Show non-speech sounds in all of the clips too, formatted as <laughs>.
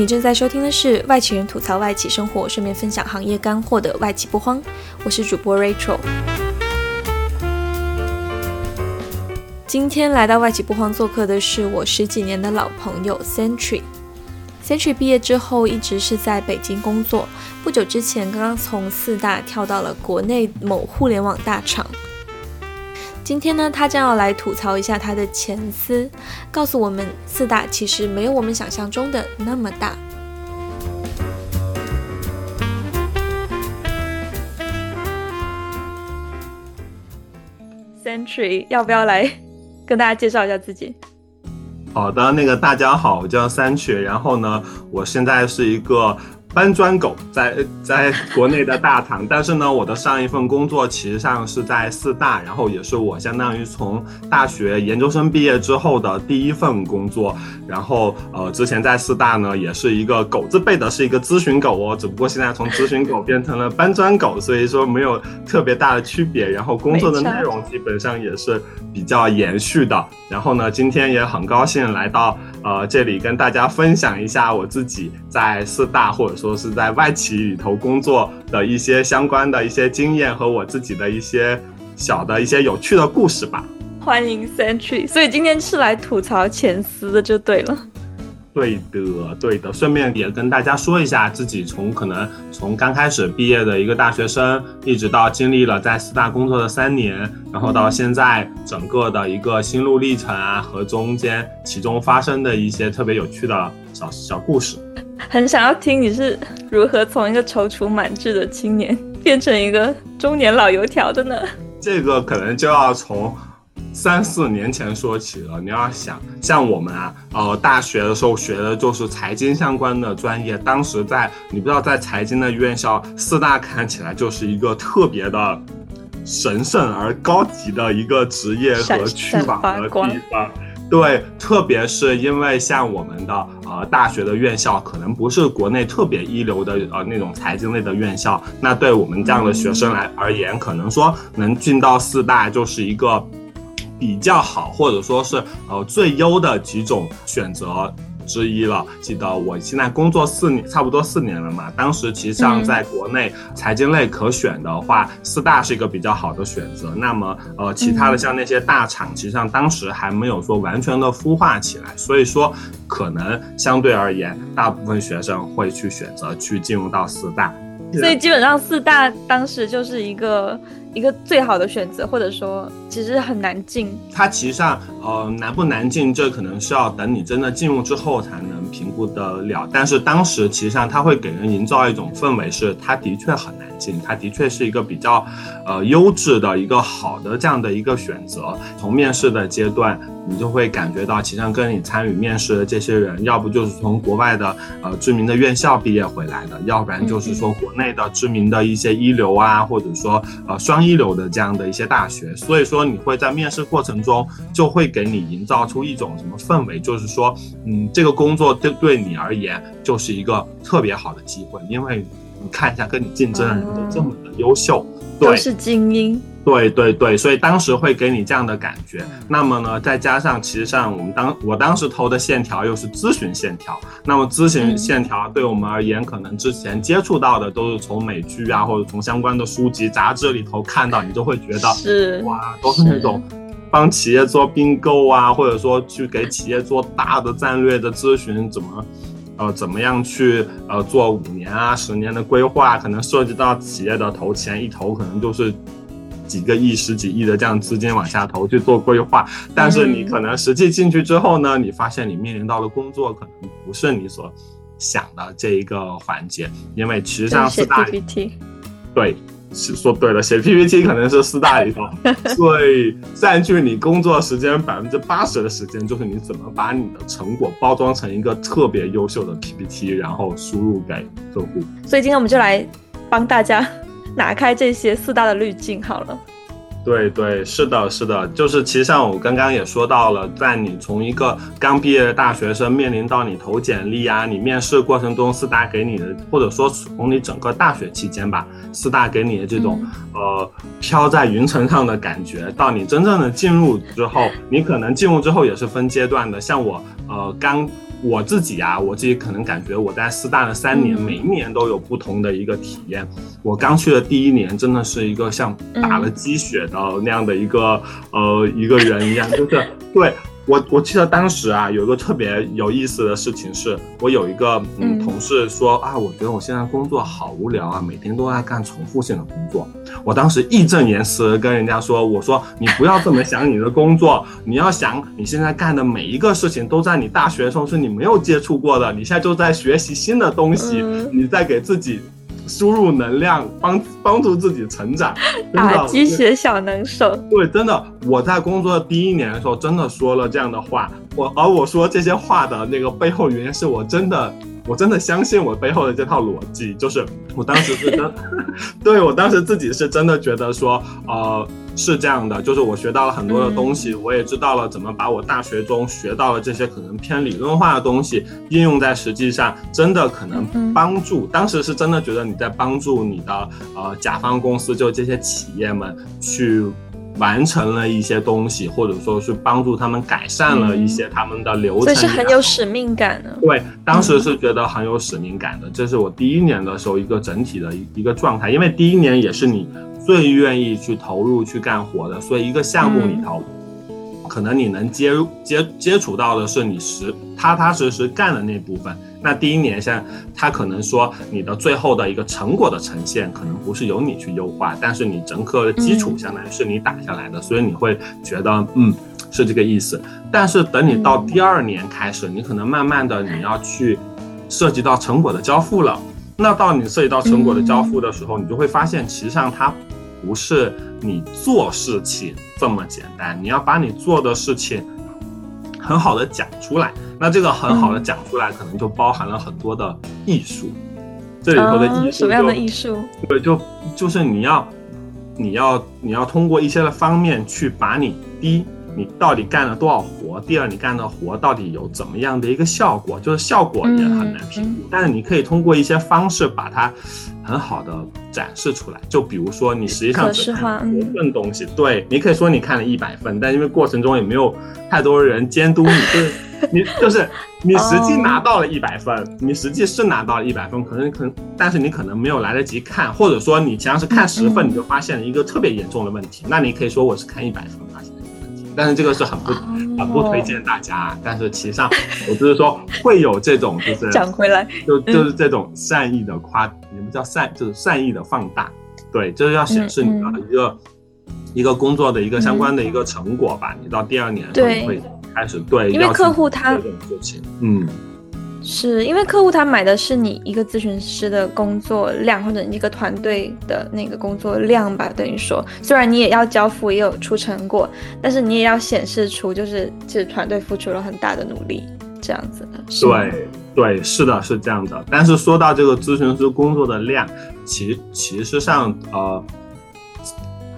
你正在收听的是外企人吐槽外企生活，顺便分享行业干货的外企不慌。我是主播 Rachel。今天来到外企不慌做客的是我十几年的老朋友 Century。Century 毕业之后一直是在北京工作，不久之前刚刚从四大跳到了国内某互联网大厂。今天呢，他将要来吐槽一下他的前司，告诉我们四大其实没有我们想象中的那么大。Century 要不要来跟大家介绍一下自己？好的，那个大家好，我叫三曲，然后呢，我现在是一个。搬砖狗在在国内的大厂，但是呢，我的上一份工作其实上是在四大，然后也是我相当于从大学研究生毕业之后的第一份工作。然后呃，之前在四大呢，也是一个狗字辈的，是一个咨询狗哦，只不过现在从咨询狗变成了搬砖狗，所以说没有特别大的区别。然后工作的内容基本上也是比较延续的。然后呢，今天也很高兴来到。呃，这里跟大家分享一下我自己在四大或者说是在外企里头工作的一些相关的一些经验和我自己的一些小的一些有趣的故事吧。欢迎 Century，所以今天是来吐槽前司的就对了。对的，对的，顺便也跟大家说一下，自己从可能从刚开始毕业的一个大学生，一直到经历了在四大工作的三年，然后到现在整个的一个心路历程啊，和中间其中发生的一些特别有趣的小小故事，很想要听你是如何从一个踌躇满志的青年变成一个中年老油条的呢？这个可能就要从。三四年前说起了，你要想像我们啊，呃，大学的时候学的就是财经相关的专业，当时在你不知道在财经的院校，四大看起来就是一个特别的神圣而高级的一个职业和去往的地方。对，特别是因为像我们的呃大学的院校，可能不是国内特别一流的呃那种财经类的院校，那对我们这样的学生来而言，可能说能进到四大就是一个。比较好，或者说是呃最优的几种选择之一了。记得我现在工作四年，差不多四年了嘛。当时其实上在国内财经类可选的话，四大是一个比较好的选择。那么呃其他的像那些大厂，其实上当时还没有说完全的孵化起来，所以说可能相对而言，大部分学生会去选择去进入到四大。所以基本上四大当时就是一个。一个最好的选择，或者说其实很难进。它其实上，呃，难不难进，这可能是要等你真的进入之后才能评估得了。但是当时其实上，它会给人营造一种氛围，是它的确很难进，它的确是一个比较，呃，优质的一个好的这样的一个选择。从面试的阶段。你就会感觉到，其实跟你参与面试的这些人，要不就是从国外的呃知名的院校毕业回来的，要不然就是说国内的知名的一些一流啊，或者说呃双一流的这样的一些大学。所以说你会在面试过程中，就会给你营造出一种什么氛围，就是说，嗯，这个工作对对你而言就是一个特别好的机会，因为你看一下跟你竞争的人都这么的优秀，都是精英。对对对，所以当时会给你这样的感觉。那么呢，再加上其实上我们当我当时投的线条又是咨询线条，那么咨询线条对我们而言，可能之前接触到的都是从美剧啊，或者从相关的书籍杂志里头看到，你就会觉得是哇，都是那种帮企业做并购啊，或者说去给企业做大的战略的咨询，怎么呃怎么样去呃做五年啊十年的规划，可能涉及到企业的投钱，一投可能就是。几个亿、十几亿的这样资金往下投去做规划，但是你可能实际进去之后呢，你发现你面临到的工作可能不是你所想的这一个环节，因为其实上四大对，是说对了，写 PPT <laughs> 可能是四大里头最占据你工作时间百分之八十的时间，就是你怎么把你的成果包装成一个特别优秀的 PPT，然后输入给客户。所以今天我们就来帮大家。拿开这些四大的滤镜好了。对对，是的，是的，就是其实像我刚刚也说到了，在你从一个刚毕业的大学生面临到你投简历啊，你面试过程中，四大给你的，或者说从你整个大学期间吧，四大给你的这种呃飘在云层上的感觉，到你真正的进入之后，你可能进入之后也是分阶段的，像我呃刚。我自己啊，我自己可能感觉我在师大的三年，嗯每一年都有不同的一个体验。我刚去的第一年，真的是一个像打了鸡血的那样的一个、呃一个人一样，就是对。我我记得当时啊，有一个特别有意思的事情是，我有一个嗯嗯同事说啊，我觉得我现在工作好无聊啊，每天都在干重复性的工作。我当时义正言辞跟人家说，我说你不要这么想你的工作，你要想你现在干的每一个事情都在你大学的时候是你没有接触过的，你现在就在学习新的东西，嗯你在给自己输入能量，帮帮助自己成长。打鸡血小能手。对，真的，我在工作的第一年的时候，真的说了这样的话。我而我说这些话的那个背后原因是我真的，我真的相信我背后的这套逻辑，就是我当时是真，<laughs> 对我当时自己是真的觉得说，呃，是这样的，就是我学到了很多的东西，我也知道了怎么把我大学中学到的这些可能偏理论化的东西应用在实际上，真的可能嗯帮助。当时是真的觉得你在帮助你的呃甲方公司，就这些企业们去。完成了一些东西，或者说是帮助他们改善了一些他们的流程，所以是很有使命感的。对，当时是觉得很有使命感的，这是我第一年的时候一个整体的一一个状态，因为第一年也是你最愿意去投入去干活的，所以一个项目里头，可能你能接入接接触到的是你实踏踏实实干的那部分。那第一年像他可能说你的最后的一个成果的呈现，可能不是由你去优化，但是你整个的基础相当于是你打下来的，所以你会觉得嗯是这个意思。但是等你到第二年开始，你可能慢慢的你要去涉及到成果的交付了。那到你涉及到成果的交付的时候，你就会发现，其实上它不是你做事情这么简单，你要把你做的事情很好的讲出来。那这个很好的讲出来，可能就包含了很多的艺术。这里头的艺术、哦什么样的艺术？对，就就是你要，你要，你要通过一些的方面去把你第一，你到底干了多少活；第二，你干的活到底有怎么样的一个效果，就是效果也很难评估，但是你可以通过一些方式把它很好的展示出来。就比如说，你实际上只看一份东西，对你可以说你看了一百份，但因为过程中也没有太多人监督你，就是 <laughs> 你就是你实际拿到了一百分，你实际是拿到了一百分，可能可能，但是你可能没有来得及看，或者说你实际上是看十份，你就发现了一个特别严重的问题，那你可以说我是看一百分发现但是这个是很不很不推荐大家，但是其实上我就是说会有这种就是 <laughs> 讲回来，就就是这种善意的夸，也不叫善，就是善意的放大，对，就是要显示你的一个一个工作的一个相关的一个成果吧，你到第二年会。开始对，因为客户他这种事情，嗯，是因为客户他买的是你一个咨询师的工作量，或者一个团队的那个工作量吧。等于说，虽然你也要交付，也有出成果，但是你也要显示出，就是这团队付出了很大的努力，这样子的。对对，是的，是这样的。但是说到这个咨询师工作的量，其其实上呃。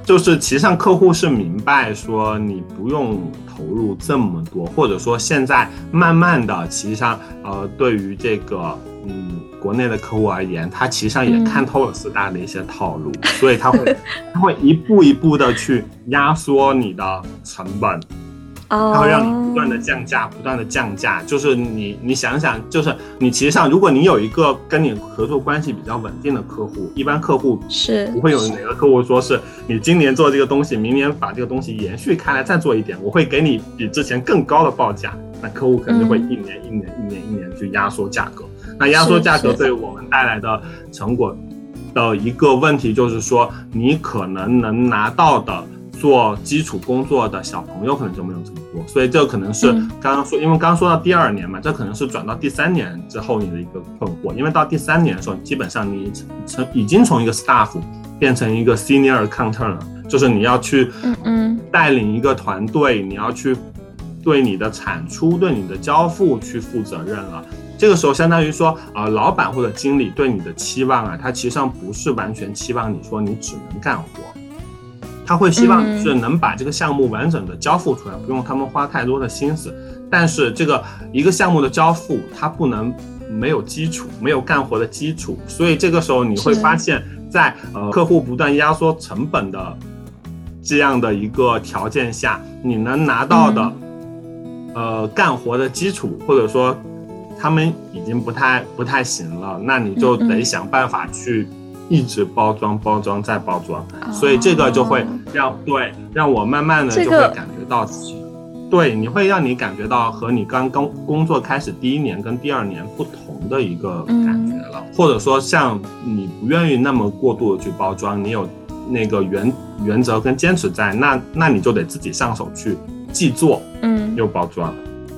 就是其实上客户是明白说你不用投入这么多，或者说现在慢慢的，其实上呃对于这个嗯国内的客户而言，他其实上也看透了四大的一些套路，嗯、<laughs> 所以他会他会一步一步的去压缩你的成本。它会让你不断的降价，不断的降价。就是你，你想想，就是你其实上，如果你有一个跟你合作关系比较稳定的客户，一般客户是不会有哪个客户说是你今年做这个东西，明年把这个东西延续开来再做一点，我会给你比之前更高的报价。那客户肯定会一年、嗯、一年、一年、一年去压缩价格。那压缩价格对我们带来的成果的一个问题就是说，你可能能拿到的。做基础工作的小朋友可能就没有这么多，所以这可能是刚刚说，因为刚刚说到第二年嘛，这可能是转到第三年之后你的一个困惑，因为到第三年的时候，基本上你从已经从一个 staff 变成一个 senior accountant 了，就是你要去带领一个团队，你要去对你的产出、对你的交付去负责任了。这个时候，相当于说，呃，老板或者经理对你的期望啊，他其实上不是完全期望你说你只能干活。他会希望是能把这个项目完整的交付出来，不用他们花太多的心思。但是这个一个项目的交付，它不能没有基础，没有干活的基础。所以这个时候你会发现在呃客户不断压缩成本的这样的一个条件下，你能拿到的呃干活的基础，或者说他们已经不太不太行了，那你就得想办法去一直包装、包装再包装，所以这个就会让对让我慢慢的就会感觉到，对，你会让你感觉到和你刚刚工作开始第一年跟第二年不同的一个感觉了，或者说像你不愿意那么过度的去包装，你有那个原原则跟坚持在，那那你就得自己上手去既做，嗯，又包装。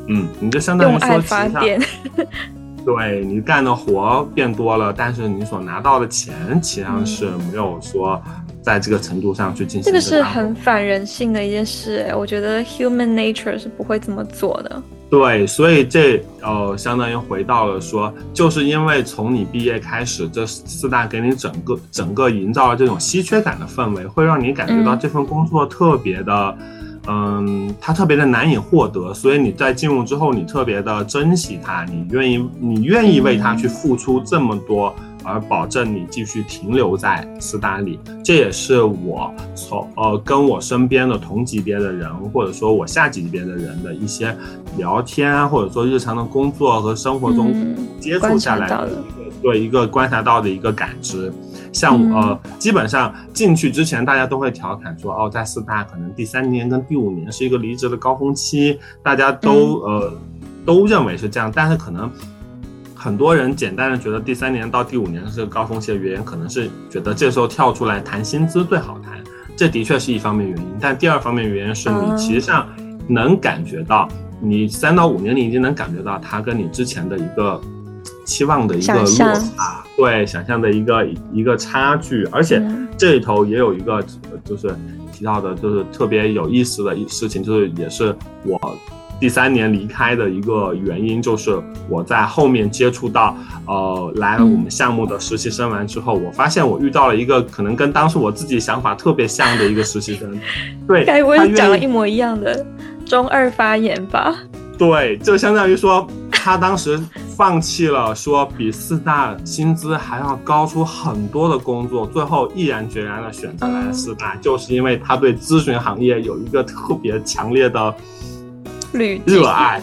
嗯，你就相当于说，发电，<laughs> 对你干的活变多了，但是你所拿到的钱，其实上是没有说在这个程度上去进行。这个是很反人性的一件事，我觉得 human nature 是不会这么做的。对，所以这呃，相当于回到了说，就是因为从你毕业开始，这四大给你整个整个营造了这种稀缺感的氛围，会让你感觉到这份工作特别的。嗯，它特别的难以获得，所以你在进入之后，你特别的珍惜它，你愿意，你愿意为它去付出这么多，而保证你继续停留在斯大里。这也是我从呃跟我身边的同级别的人，或者说我下级别的人的一些聊天啊，或者说日常的工作和生活中接触下来的一个对一个观察到的一个感知。像呃，基本上进去之前，大家都会调侃说，哦，在四大可能第三年跟第五年是一个离职的高峰期，大家都呃都认为是这样。但是可能很多人简单的觉得第三年到第五年是个高峰期的原因，可能是觉得这时候跳出来谈薪资最好谈，这的确是一方面原因。但第二方面原因是你其实上能感觉到，你三到五年你已经能感觉到他跟你之前的一个。期望的一个落差，对想象的一个一个差距，而且这里头也有一个就是提到的，就是特别有意思的一事情，就是也是我第三年离开的一个原因，就是我在后面接触到呃来我们项目的实习生完之后，我发现我遇到了一个可能跟当时我自己想法特别像的一个实习生，对，<laughs> 该不会讲了一模一样的中二发言吧？对，就相当于说他当时。放弃了说比四大薪资还要高出很多的工作，最后毅然决然的选择来了四大，就是因为他对咨询行业有一个特别强烈的热爱，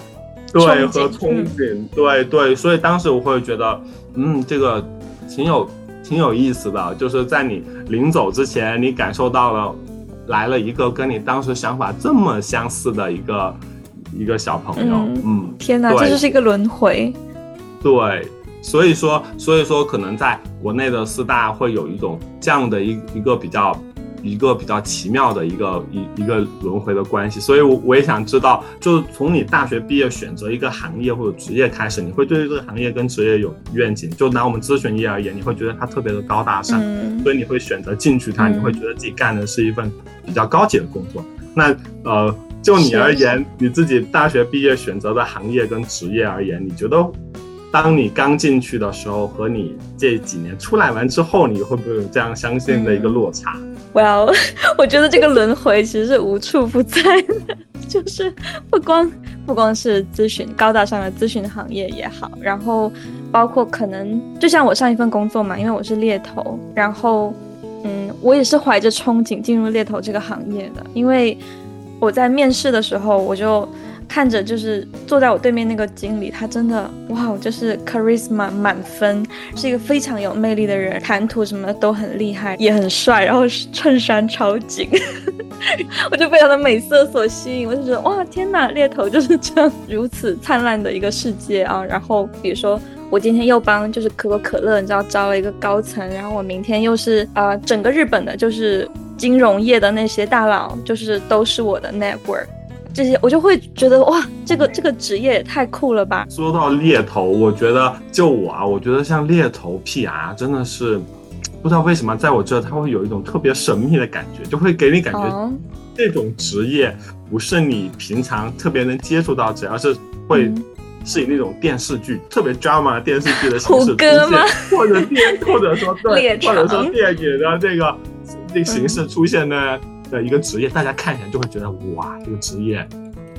对和憧憬，对对，所以当时我会觉得，嗯，这个挺有挺有意思的，就是在你临走之前，你感受到了来了一个跟你当时想法这么相似的一个一个小朋友，嗯，天哪，这就是一个轮回。对，所以说，所以说，可能在国内的四大会有一种这样的一一个比较，一个比较奇妙的一个一一个轮回的关系。所以，我我也想知道，就是从你大学毕业选择一个行业或者职业开始，你会对这个行业跟职业有愿景？就拿我们咨询业而言，你会觉得它特别的高大上，所以你会选择进去它，你会觉得自己干的是一份比较高级的工作。那呃，就你而言，你自己大学毕业选择的行业跟职业而言，你觉得？当你刚进去的时候和你这几年出来完之后，你会不会有这样相信的一个落差？Well，<laughs> 我觉得这个轮回其实是无处不在的，就是不光不光是咨询高大上的咨询行业也好，然后包括可能就像我上一份工作嘛，因为我是猎头，然后嗯，我也是怀着憧憬进入猎头这个行业的，因为我在面试的时候我就。看着就是坐在我对面那个经理，他真的哇，就是 charisma 满分，是一个非常有魅力的人，谈吐什么都很厉害，也很帅，然后衬衫超紧，<laughs> 我就被他的美色所吸引，我就觉得哇，天哪，猎头就是这样如此灿烂的一个世界啊！然后比如说我今天又帮就是可口可乐，你知道招了一个高层，然后我明天又是呃整个日本的就是金融业的那些大佬，就是都是我的 network。这些我就会觉得哇，这个这个职业也太酷了吧！说到猎头，我觉得就我啊，我觉得像猎头 PR 真的是不知道为什么，在我这他会有一种特别神秘的感觉，就会给你感觉这种职业不是你平常特别能接触到，只要是会是以那种电视剧特别 drama 电视剧的形式 <laughs> 出现，或者电或者说对，<laughs> 或者说电影的这个这形式出现的。的一个职业，大家看起来就会觉得哇，这个职业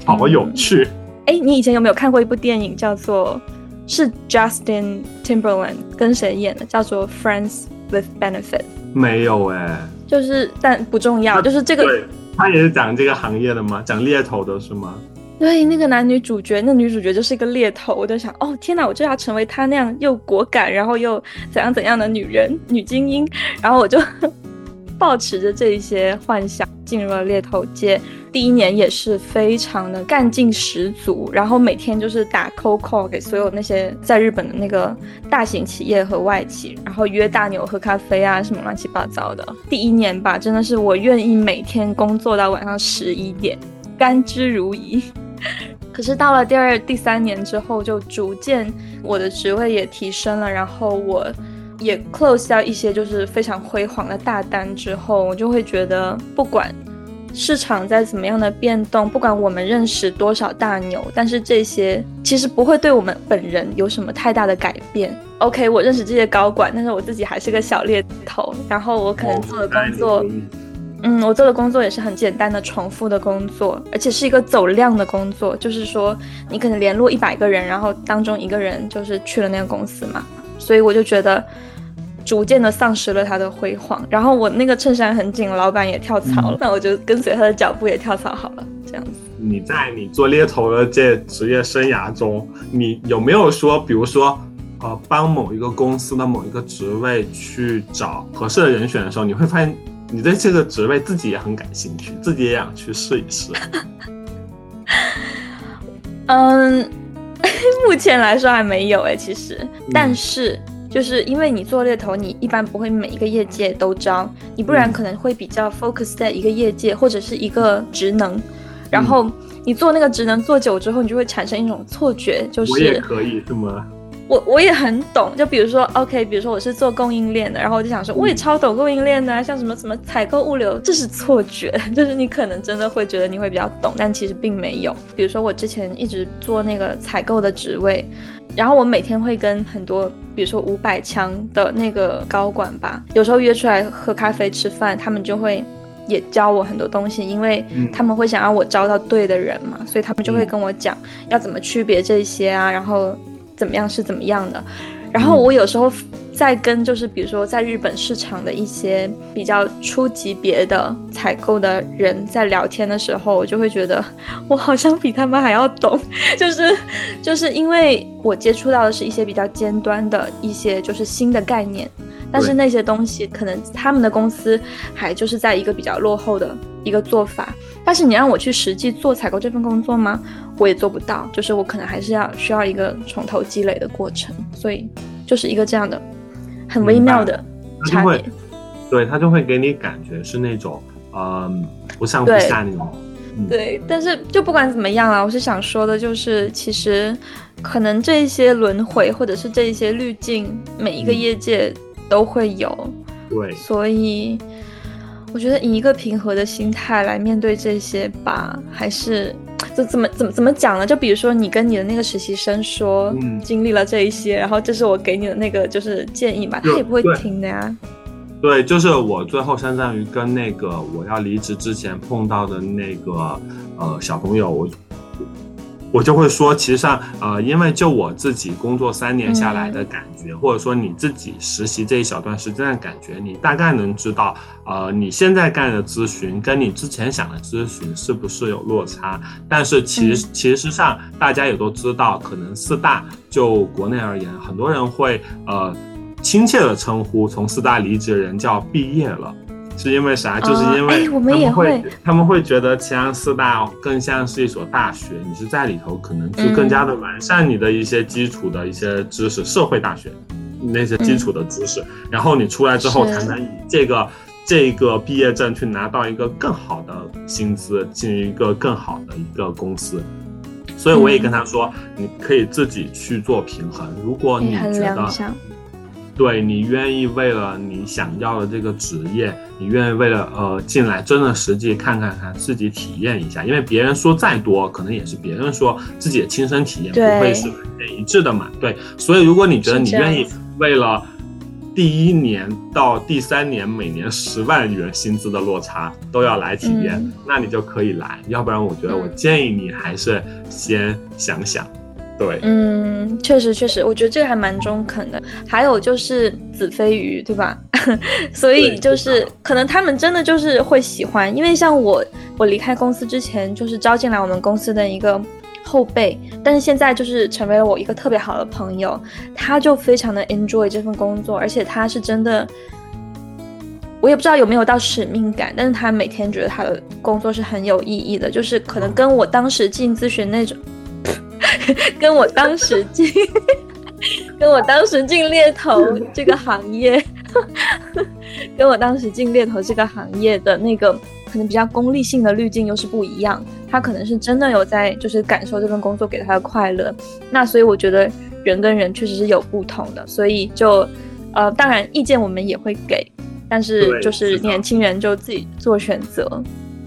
好有趣。哎，你以前有没有看过一部电影，叫做是 Justin Timberland 跟谁演的，叫做 Friends with Benefits？没有哎，就是但不重要，就是这个。对，他也是讲这个行业的吗？讲猎头的是吗？对，那个男女主角，那女主角就是一个猎头，我就想，哦天哪，我就要成为她那样又果敢，然后又怎样怎样的女人，女精英，然后我就抱持着这一些幻想进入了猎头界。第一年也是非常的干劲十足，然后每天就是打 cold call 给所有那些在日本的那个大型企业和外企，然后约大牛喝咖啡啊，什么乱七八糟的。第一年吧，真的是我愿意每天工作到晚上十一点，甘之如饴。可是到了第二、第三年之后，就逐渐我的职位也提升了，然后我也 close 掉一些就是非常辉煌的大单之后，我就会觉得不管。市场在怎么样的变动，不管我们认识多少大牛，但是这些其实不会对我们本人有什么太大的改变。OK，我认识这些高管，但是我自己还是个小猎头，然后我可能做的工作，嗯，我做的工作也是很简单的重复的工作，而且是一个走量的工作，就是说你可能联络一百个人，然后当中一个人就是去了那个公司嘛，所以我就觉得。逐渐的丧失了他的辉煌，然后我那个衬衫很紧，老板也跳槽了，那我就跟随他的脚步也跳槽好了，这样子。你在你做猎头的这职业生涯中，你有没有说，比如说，呃，帮某一个公司的某一个职位去找合适的人选的时候，你会发现你对这个职位自己也很感兴趣，自己也想去试一试。<laughs> 嗯，<laughs> 目前来说还没有哎，其实，但是。就是因为你做猎头，你一般不会每一个业界都招，你不然可能会比较 focus 在一个业界或者是一个职能，然后你做那个职能做久之后，你就会产生一种错觉，就是我也可以是吗？我我也很懂，就比如说，OK，比如说我是做供应链的，然后我就想说，我也超懂供应链的，像什么什么采购物流，这是错觉，<laughs> 就是你可能真的会觉得你会比较懂，但其实并没有。比如说我之前一直做那个采购的职位，然后我每天会跟很多，比如说五百强的那个高管吧，有时候约出来喝咖啡吃饭，他们就会也教我很多东西，因为他们会想让我招到对的人嘛，所以他们就会跟我讲要怎么区别这些啊，然后。怎么样是怎么样的，然后我有时候在跟就是比如说在日本市场的一些比较初级别的采购的人在聊天的时候，我就会觉得我好像比他们还要懂，<laughs> 就是就是因为我接触到的是一些比较尖端的一些就是新的概念。但是那些东西可能他们的公司还就是在一个比较落后的一个做法，但是你让我去实际做采购这份工作吗？我也做不到，就是我可能还是要需要一个从头积累的过程，所以就是一个这样的很微妙的差别。对他就会给你感觉是那种嗯不上不下那种。对，但是就不管怎么样啊，我是想说的就是，其实可能这些轮回或者是这一些滤镜，每一个业界。都会有，对，所以我觉得以一个平和的心态来面对这些吧，还是就怎么怎么怎么讲呢？就比如说你跟你的那个实习生说，经历了这一些，然后这是我给你的那个就是建议嘛，他也不会听的呀。对，就是我最后相当于跟那个我要离职之前碰到的那个呃小朋友，我。我就会说，其实上，呃，因为就我自己工作三年下来的感觉，或者说你自己实习这一小段时间的感觉，你大概能知道，呃，你现在干的咨询跟你之前想的咨询是不是有落差。但是其实，其实上大家也都知道，可能四大就国内而言，很多人会呃亲切的称呼从四大离职的人叫毕业了。是因为啥？就是因为他们会，他们会觉得齐安四大更像是一所大学，你是在里头，可能就更加的完善你的一些基础的一些知识，社会大学那些基础的知识，然后你出来之后才能以这个这个毕业证去拿到一个更好的薪资，进一个更好的一个公司。所以我也跟他说，你可以自己去做平衡。如果你觉得。对你愿意为了你想要的这个职业，你愿意为了呃进来真的实际看看看自己体验一下，因为别人说再多，可能也是别人说自己的亲身体验，不会是一致的嘛。对，所以如果你觉得你愿意为了第一年到第三年每年十万元薪资的落差都要来体验，那你就可以来。要不然，我觉得我建议你还是先想想。对，嗯，确实确实，我觉得这个还蛮中肯的。还有就是子非鱼，对吧？<laughs> 所以就是可能他们真的就是会喜欢，因为像我，我离开公司之前就是招进来我们公司的一个后辈，但是现在就是成为了我一个特别好的朋友，他就非常的 enjoy 这份工作，而且他是真的。我也不知道有没有到使命感，但是他每天觉得他的工作是很有意义的，就是可能跟我当时进咨询那种，<laughs> 跟我当时进，跟我当时进猎头这个行业，跟我当时进猎头这个行业的那个可能比较功利性的滤镜又是不一样。他可能是真的有在就是感受这份工作给他的快乐，那所以我觉得人跟人确实是有不同的，所以就呃，当然意见我们也会给。但是就是年轻人就自己做选择，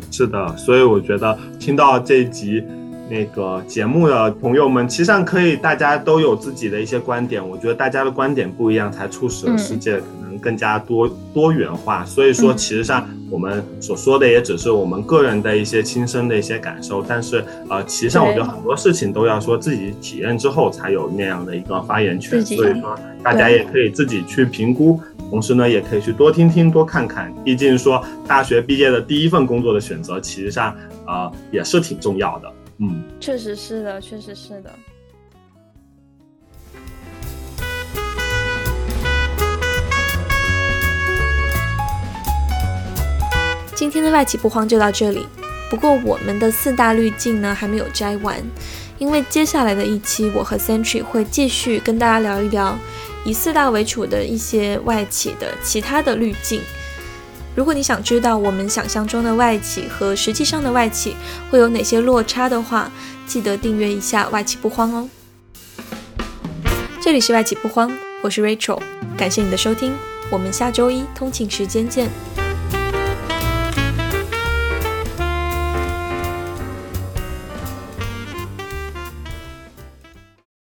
是的，所以我觉得听到这一集那个节目的朋友们，其实上可以大家都有自己的一些观点，我觉得大家的观点不一样，才促使了世界可能更加多多元化。所以说，其实上我们所说的也只是我们个人的一些亲身的一些感受，但是呃，其实上我觉得很多事情都要说自己体验之后才有那样的一个发言权，所以说大家也可以自己去评估。同时呢，也可以去多听听、多看看。毕竟说大学毕业的第一份工作的选择，其实上啊也是挺重要的。嗯，确实是的，确实是的。今天的外企不慌就到这里。不过我们的四大滤镜呢还没有摘完，因为接下来的一期我和 Century 会继续跟大家聊一聊。以四大为主的一些外企的其他的滤镜，如果你想知道我们想象中的外企和实际上的外企会有哪些落差的话，记得订阅一下外企不慌哦。这里是外企不慌，我是 Rachel，感谢你的收听，我们下周一通勤时间见。